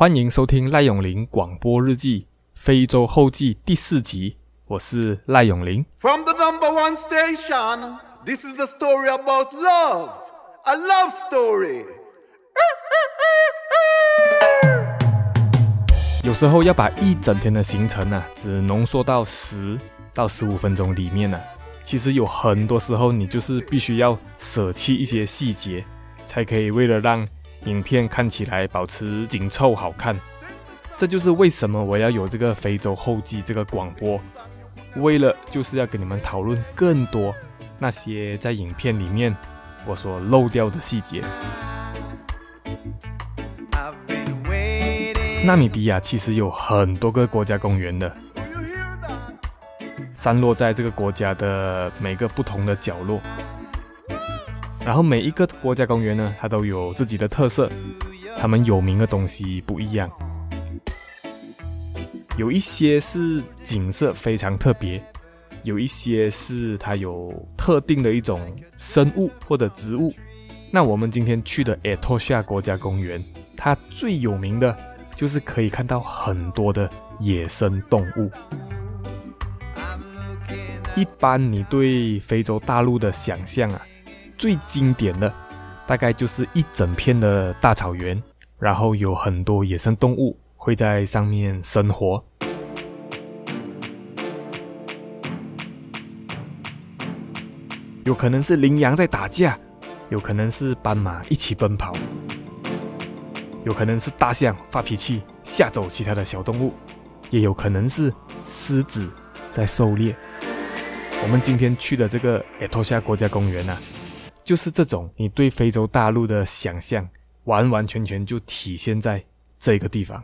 欢迎收听赖永林广播日记非洲后记第四集，我是赖永林。From the number one station, this is a story about love, a love story. 有时候要把一整天的行程啊，只浓缩到十到十五分钟里面呢、啊，其实有很多时候你就是必须要舍弃一些细节，才可以为了让影片看起来保持紧凑好看，这就是为什么我要有这个非洲后记这个广播，为了就是要跟你们讨论更多那些在影片里面我所漏掉的细节。纳米比亚其实有很多个国家公园的，散落在这个国家的每个不同的角落。然后每一个国家公园呢，它都有自己的特色，它们有名的东西不一样。有一些是景色非常特别，有一些是它有特定的一种生物或者植物。那我们今天去的艾托夏国家公园，它最有名的就是可以看到很多的野生动物。一般你对非洲大陆的想象啊，最经典的，大概就是一整片的大草原，然后有很多野生动物会在上面生活。有可能是羚羊在打架，有可能是斑马一起奔跑，有可能是大象发脾气吓走其他的小动物，也有可能是狮子在狩猎。我们今天去的这个艾托夏国家公园啊。就是这种你对非洲大陆的想象，完完全全就体现在这个地方。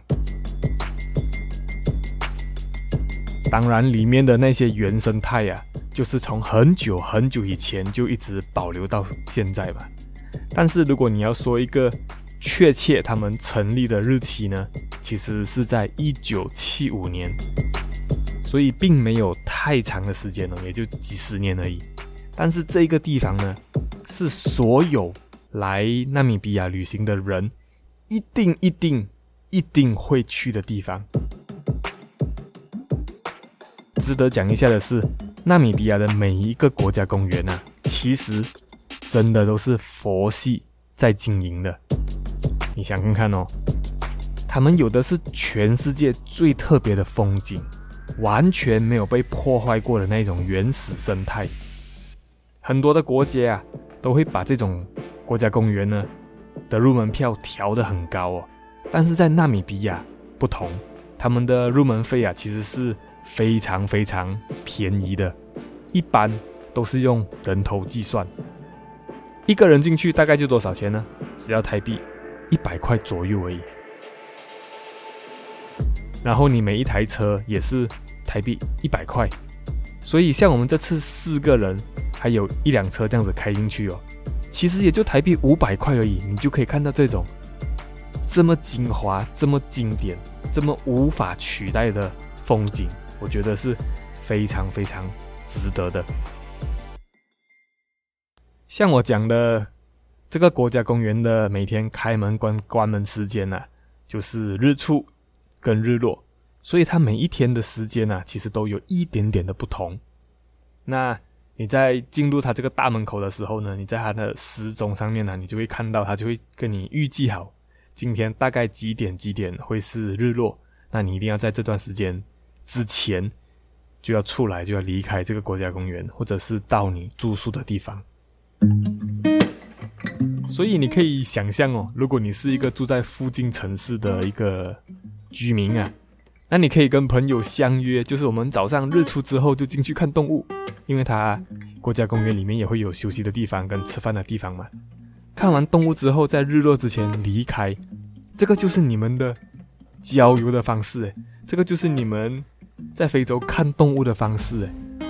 当然，里面的那些原生态呀、啊，就是从很久很久以前就一直保留到现在吧。但是，如果你要说一个确切他们成立的日期呢，其实是在一九七五年，所以并没有太长的时间了，也就几十年而已。但是这个地方呢，是所有来纳米比亚旅行的人一定、一定、一定会去的地方。值得讲一下的是，纳米比亚的每一个国家公园啊，其实真的都是佛系在经营的。你想看看哦，他们有的是全世界最特别的风景，完全没有被破坏过的那种原始生态。很多的国家啊，都会把这种国家公园呢的入门票调得很高哦。但是在纳米比亚不同，他们的入门费啊其实是非常非常便宜的，一般都是用人头计算。一个人进去大概就多少钱呢？只要台币一百块左右而已。然后你每一台车也是台币一百块，所以像我们这次四个人。还有一辆车这样子开进去哦，其实也就台币五百块而已，你就可以看到这种这么精华、这么经典、这么无法取代的风景，我觉得是非常非常值得的。像我讲的这个国家公园的每天开门关关门时间呢、啊，就是日出跟日落，所以它每一天的时间呢、啊，其实都有一点点的不同。那你在进入它这个大门口的时候呢，你在它的时钟上面呢，你就会看到它就会跟你预计好今天大概几点几点会是日落，那你一定要在这段时间之前就要出来，就要离开这个国家公园，或者是到你住宿的地方。所以你可以想象哦，如果你是一个住在附近城市的一个居民啊。那你可以跟朋友相约，就是我们早上日出之后就进去看动物，因为它国家公园里面也会有休息的地方跟吃饭的地方嘛。看完动物之后，在日落之前离开，这个就是你们的郊游的方式，这个就是你们在非洲看动物的方式。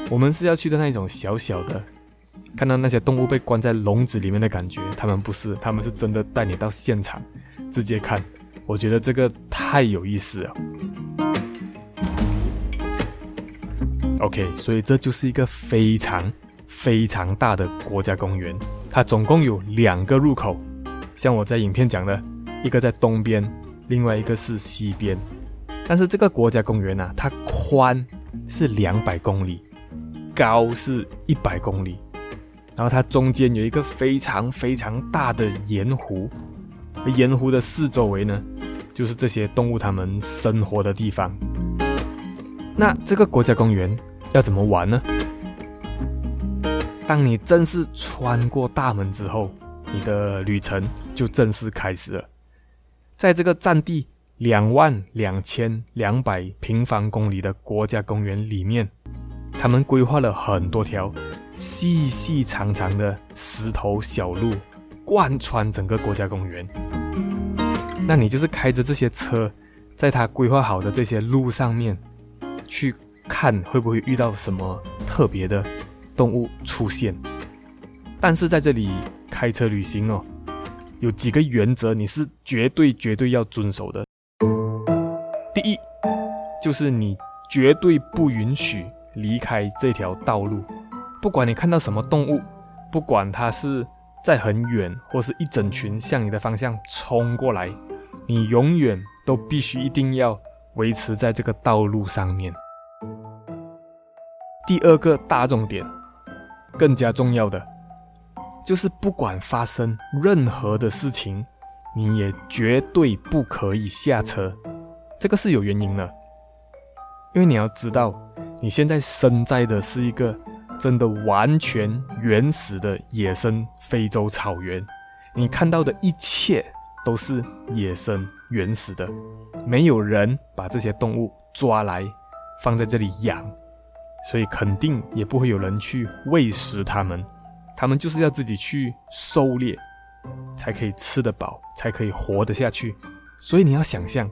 我们是要去的那种小小的，看到那些动物被关在笼子里面的感觉，他们不是，他们是真的带你到现场直接看。我觉得这个太有意思了。OK，所以这就是一个非常非常大的国家公园，它总共有两个入口，像我在影片讲的，一个在东边，另外一个是西边。但是这个国家公园呢、它宽是两百公里，高是一百公里，然后它中间有一个非常非常大的盐湖，而盐湖的四周围呢，就是这些动物它们生活的地方。那这个国家公园要怎么玩呢？当你正式穿过大门之后，你的旅程就正式开始了。在这个占地两万两千两百平方公里的国家公园里面，他们规划了很多条细细长长的石头小路，贯穿整个国家公园。那你就是开着这些车，在他规划好的这些路上面，去看会不会遇到什么特别的动物出现，但是在这里开车旅行哦，有几个原则你是绝对绝对要遵守的。第一，就是你绝对不允许离开这条道路，不管你看到什么动物，不管它是在很远或是一整群向你的方向冲过来，你永远都必须一定要维持在这个道路上面。第二个大重点。更加重要的，就是不管发生任何的事情，你也绝对不可以下车。这个是有原因的，因为你要知道，你现在身在的是一个真的完全原始的野生非洲草原，你看到的一切都是野生原始的，没有人把这些动物抓来放在这里养。所以肯定也不会有人去喂食它们，它们就是要自己去狩猎，才可以吃得饱，才可以活得下去。所以你要想象，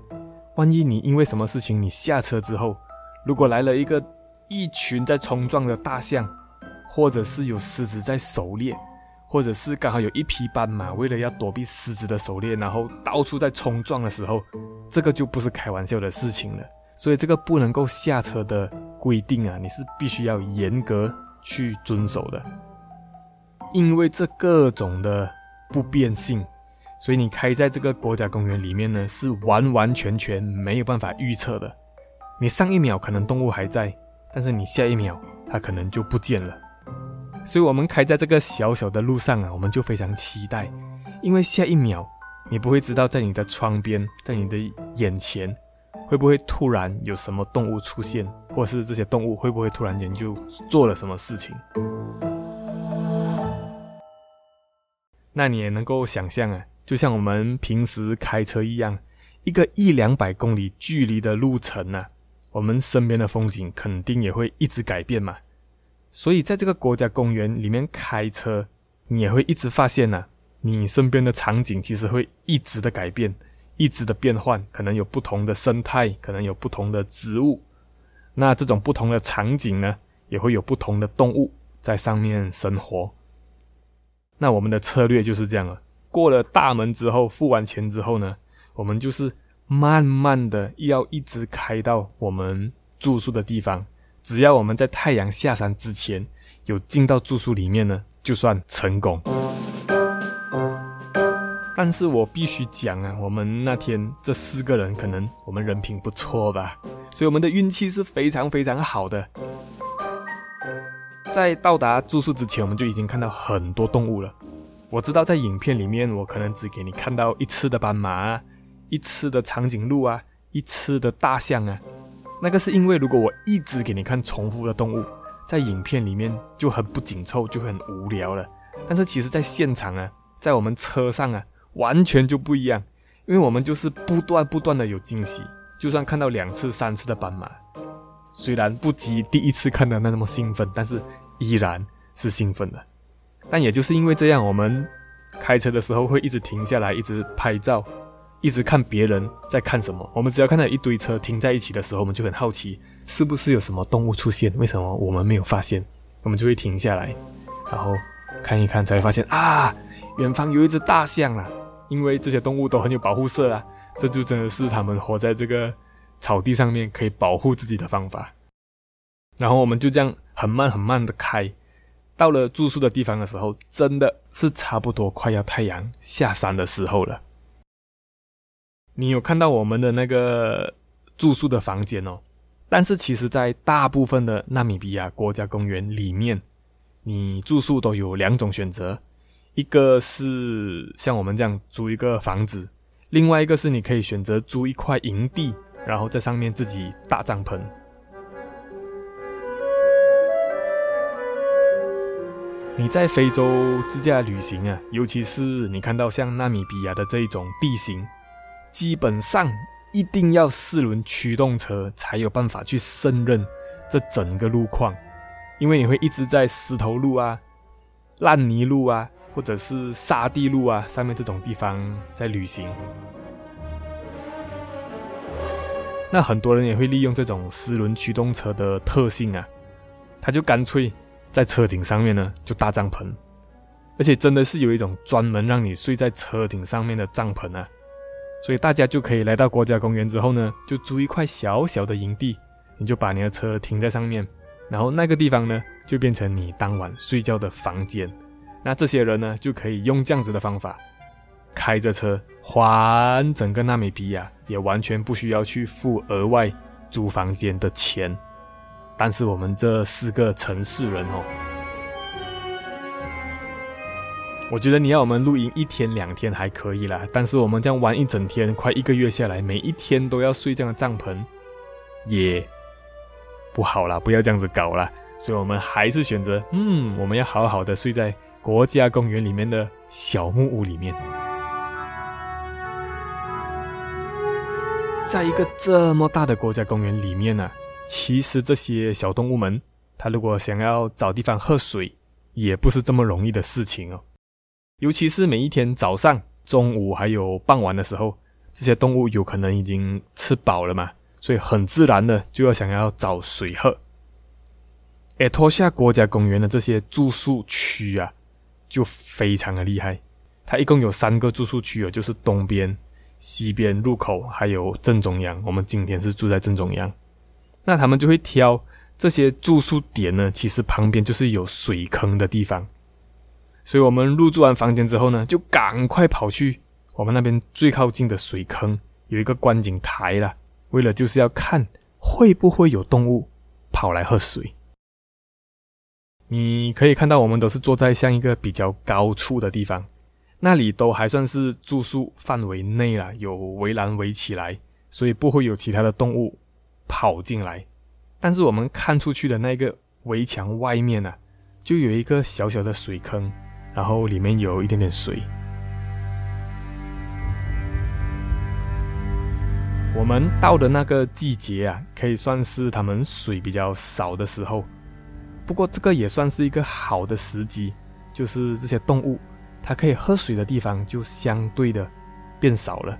万一你因为什么事情你下车之后，如果来了一个一群在冲撞的大象，或者是有狮子在狩猎，或者是刚好有一匹斑马为了要躲避狮子的狩猎，然后到处在冲撞的时候，这个就不是开玩笑的事情了。所以这个不能够下车的规定啊，你是必须要严格去遵守的。因为这各种的不变性，所以你开在这个国家公园里面呢，是完完全全没有办法预测的。你上一秒可能动物还在，但是你下一秒它可能就不见了。所以我们开在这个小小的路上啊，我们就非常期待，因为下一秒你不会知道在你的窗边，在你的眼前。会不会突然有什么动物出现，或是这些动物会不会突然间就做了什么事情？那你也能够想象啊，就像我们平时开车一样，一个一两百公里距离的路程啊，我们身边的风景肯定也会一直改变嘛。所以在这个国家公园里面开车，你也会一直发现啊，你身边的场景其实会一直的改变。一直的变换，可能有不同的生态，可能有不同的植物。那这种不同的场景呢，也会有不同的动物在上面生活。那我们的策略就是这样了。过了大门之后，付完钱之后呢，我们就是慢慢的要一直开到我们住宿的地方。只要我们在太阳下山之前有进到住宿里面呢，就算成功。但是我必须讲啊，我们那天这四个人可能我们人品不错吧，所以我们的运气是非常非常好的。在到达住宿之前，我们就已经看到很多动物了。我知道在影片里面，我可能只给你看到一次的斑马啊，一次的长颈鹿啊，一次的大象啊。那个是因为如果我一直给你看重复的动物，在影片里面就很不紧凑，就很无聊了。但是其实在现场啊，在我们车上啊。完全就不一样，因为我们就是不断不断的有惊喜，就算看到两次三次的斑马，虽然不及第一次看的那么兴奋，但是依然是兴奋的。但也就是因为这样，我们开车的时候会一直停下来，一直拍照，一直看别人在看什么。我们只要看到一堆车停在一起的时候，我们就很好奇，是不是有什么动物出现？为什么我们没有发现？我们就会停下来，然后看一看，才会发现啊，远方有一只大象啊。因为这些动物都很有保护色啊，这就真的是他们活在这个草地上面可以保护自己的方法。然后我们就这样很慢很慢的开，到了住宿的地方的时候，真的是差不多快要太阳下山的时候了。你有看到我们的那个住宿的房间哦，但是其实，在大部分的纳米比亚国家公园里面，你住宿都有两种选择，一个是像我们这样租一个房子，另外一个是你可以选择租一块营地，然后在上面自己搭帐篷。你在非洲自驾旅行啊，尤其是你看到像纳米比亚的这一种地形，基本上一定要四轮驱动车才有办法去胜任这整个路况，因为你会一直在石头路啊、烂泥路啊，或者是沙地路啊上面这种地方在旅行。那很多人也会利用这种四轮驱动车的特性啊，他就干脆。在车顶上面呢，就搭帐篷，而且真的是有一种专门让你睡在车顶上面的帐篷啊，所以大家就可以来到国家公园之后呢，就租一块小小的营地，你就把你的车停在上面，然后那个地方呢，就变成你当晚睡觉的房间。那这些人呢，就可以用这样子的方法，开着车环整个纳米比亚，也完全不需要去付额外租房间的钱。但是我们这四个城市人哦，我觉得你要我们露营一天两天还可以啦，但是我们这样玩一整天，快一个月下来，每一天都要睡这样的帐篷，也不好啦，不要这样子搞啦。所以我们还是选择，嗯，我们要好好的睡在国家公园里面的小木屋里面，在一个这么大的国家公园里面呢、啊。其实这些小动物们，它如果想要找地方喝水，也不是这么容易的事情哦。尤其是每一天早上、中午还有傍晚的时候，这些动物有可能已经吃饱了嘛，所以很自然的就要想要找水喝。而托夏国家公园的这些住宿区啊，就非常的厉害。它一共有三个住宿区哦，就是东边、西边入口，还有正中央。我们今天是住在正中央。那他们就会挑这些住宿点呢，其实旁边就是有水坑的地方，所以我们入住完房间之后呢，就赶快跑去我们那边最靠近的水坑，有一个观景台啦，为了就是要看会不会有动物跑来喝水。你可以看到，我们都是坐在像一个比较高处的地方，那里都还算是住宿范围内啦，有围栏围起来，所以不会有其他的动物。跑进来，但是我们看出去的那个围墙外面呢、就有一个小小的水坑，然后里面有一点点水。我们到的那个季节啊，可以算是他们水比较少的时候，不过这个也算是一个好的时机，就是这些动物它可以喝水的地方就相对的变少了。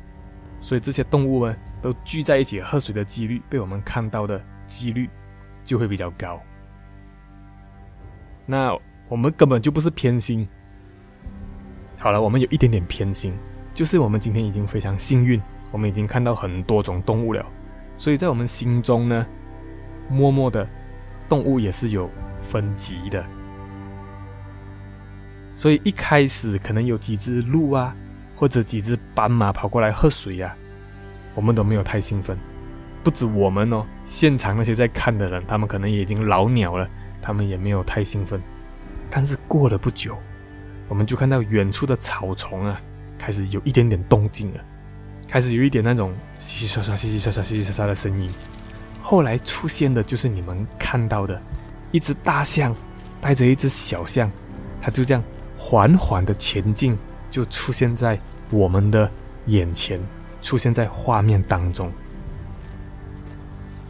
所以这些动物们都聚在一起喝水的几率，被我们看到的几率就会比较高。那我们根本就不是偏心。好了，我们有一点点偏心，就是我们今天已经非常幸运，我们已经看到很多种动物了。所以在我们心中呢，默默的动物也是有分级的。所以一开始可能有几只鹿啊。或者几只斑马跑过来喝水呀、我们都没有太兴奋。不止我们哦，现场那些在看的人，他们可能也已经老鸟了，他们也没有太兴奋。但是过了不久，我们就看到远处的草丛啊，开始有一点点动静了，开始有一点那种稀稀刷刷、稀稀刷刷、稀稀刷刷的声音。后来出现的就是你们看到的，一只大象带着一只小象，它就这样缓缓的前进。就出现在我们的眼前，出现在画面当中。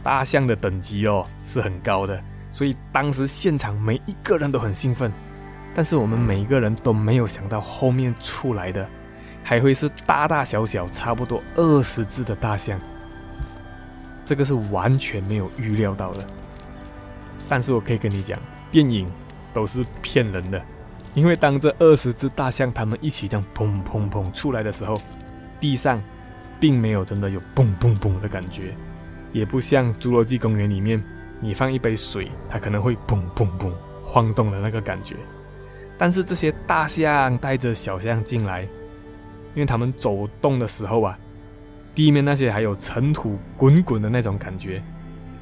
大象的等级哦是很高的，所以当时现场每一个人都很兴奋。但是我们每一个人都没有想到后面出来的还会是大大小小差不多二十只的大象，这个是完全没有预料到的。但是我可以跟你讲，电影都是骗人的。因为当这二十只大象它们一起这样砰砰砰出来的时候，地上并没有真的有砰砰砰的感觉，也不像侏罗纪公园里面你放一杯水，它可能会砰砰砰晃动的那个感觉。但是这些大象带着小象进来，因为他们走动的时候啊，地面那些还有尘土滚滚的那种感觉，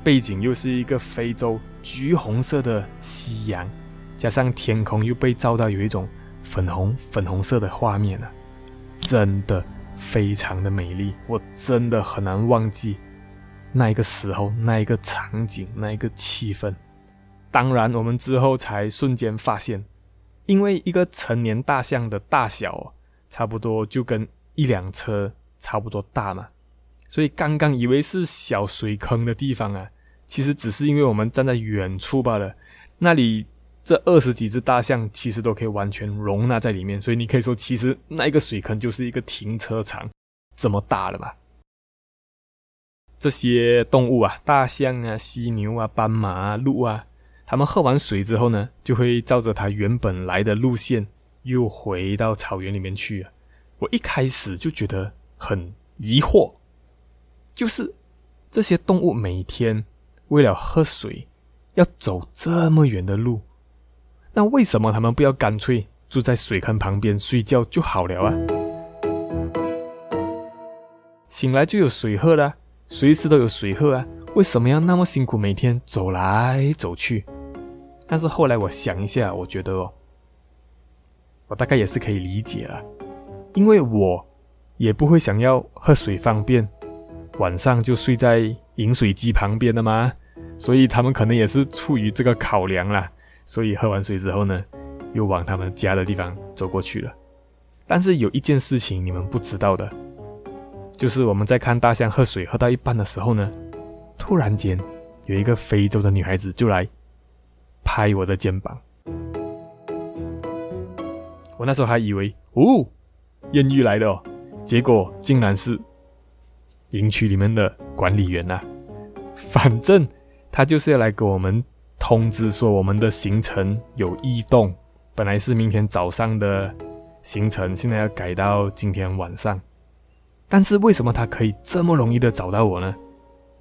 背景又是一个非洲橘红色的夕阳，加上天空又被照到有一种粉红粉红色的画面啊，真的非常的美丽，我真的很难忘记那一个时候、那一个场景、那一个气氛。当然，我们之后才瞬间发现，因为一个成年大象的大小差不多就跟一辆车。差不多大嘛，所以刚刚以为是小水坑的地方啊，其实只是因为我们站在远处罢了。那里这二十几只大象其实都可以完全容纳在里面，所以你可以说，其实那一个水坑就是一个停车场这么大了吧？这些动物啊，大象啊、犀牛啊、斑马啊、鹿啊，他们喝完水之后呢，就会照着它原本来的路线又回到草原里面去啊。我一开始就觉得。很疑惑，就是这些动物每天为了喝水要走这么远的路，那为什么他们不要干脆住在水坑旁边睡觉就好了啊？醒来就有水喝了，随时都有水喝啊，为什么要那么辛苦每天走来走去？但是后来我想一下，我觉得哦，我大概也是可以理解了，因为我。也不会想要喝水方便，晚上就睡在饮水机旁边的嘛，所以他们可能也是出于这个考量啦，所以喝完水之后呢，又往他们家的地方走过去了。但是有一件事情你们不知道的，就是我们在看大象喝水喝到一半的时候呢，突然间有一个非洲的女孩子就来拍我的肩膀，我那时候还以为哦，艳遇来了哦。结果竟然是营区里面的管理员呐、啊！反正他就是要来给我们通知说我们的行程有异动，本来是明天早上的行程，现在要改到今天晚上。但是为什么他可以这么容易的找到我呢？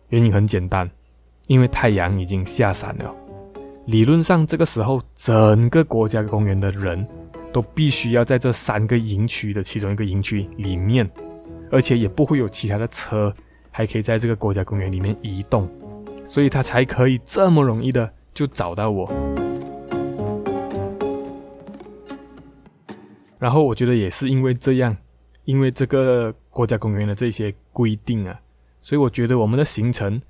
原因很简单，因为太阳已经下山了。理论上这个时候，整个国家公园的人。都必须要在这三个营区的其中一个营区里面，而且也不会有其他的车还可以在这个国家公园里面移动，所以他才可以这么容易的就找到我。然后我觉得也是因为这样，因为这个国家公园的这些规定啊，所以我觉得我们的行程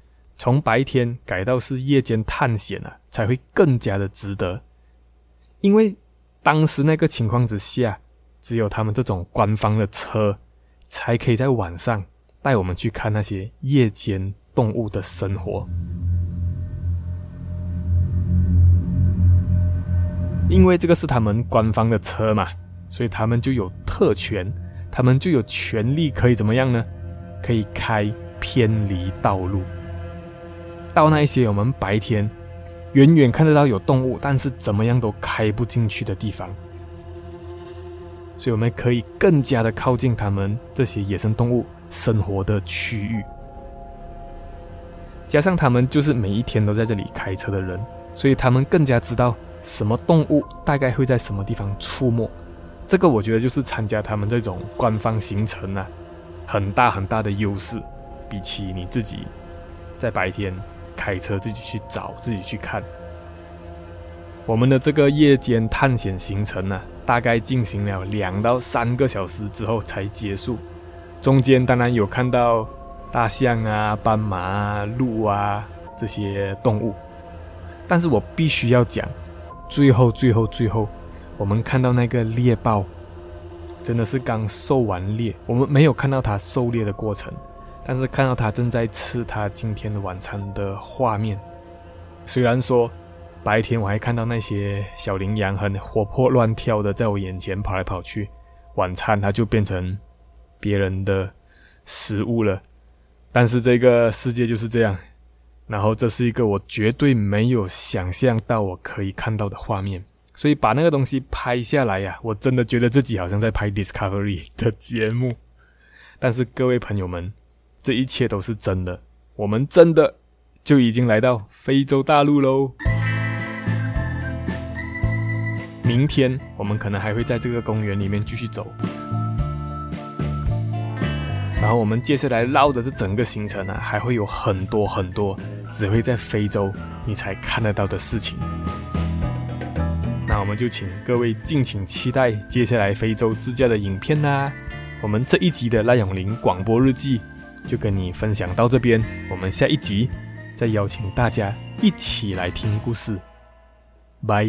从白天改到是夜间探险啊，才会更加的值得，因为。当时那个情况之下，只有他们这种官方的车，才可以在晚上带我们去看那些夜间动物的生活。因为这个是他们官方的车嘛，所以他们就有特权，他们就有权利可以怎么样呢？可以开偏离道路，到那一些我们白天。远远看得到有动物，但是怎么样都开不进去的地方，所以我们可以更加的靠近他们这些野生动物生活的区域。加上他们就是每一天都在这里开车的人，所以他们更加知道什么动物大概会在什么地方出没。这个我觉得就是参加他们这种官方行程啊，很大很大的优势，比起你自己在白天。开车自己去找，自己去看。我们的这个夜间探险行程呢、大概进行了两到三个小时之后才结束。中间当然有看到大象啊、斑马啊、鹿啊这些动物，但是我必须要讲，最后、最后、最后，我们看到那个猎豹，真的是刚狩完猎，我们没有看到它狩猎的过程。但是看到他正在吃他今天的晚餐的画面，虽然说白天我还看到那些小羚羊很活泼乱跳的在我眼前跑来跑去，晚餐它就变成别人的食物了。但是这个世界就是这样，然后这是一个我绝对没有想象到我可以看到的画面，所以把那个东西拍下来呀，我真的觉得自己好像在拍 Discovery 的节目。但是各位朋友们。这一切都是真的，我们真的就已经来到非洲大陆喽。明天我们可能还会在这个公园里面继续走。然后我们接下来绕的这整个行程啊，还会有很多很多只会在非洲你才看得到的事情。那我们就请各位敬请期待接下来非洲自驾的影片啦。我们这一集的赖永林广播日记就跟你分享到这边，我们下一集再邀请大家一起来听故事。拜。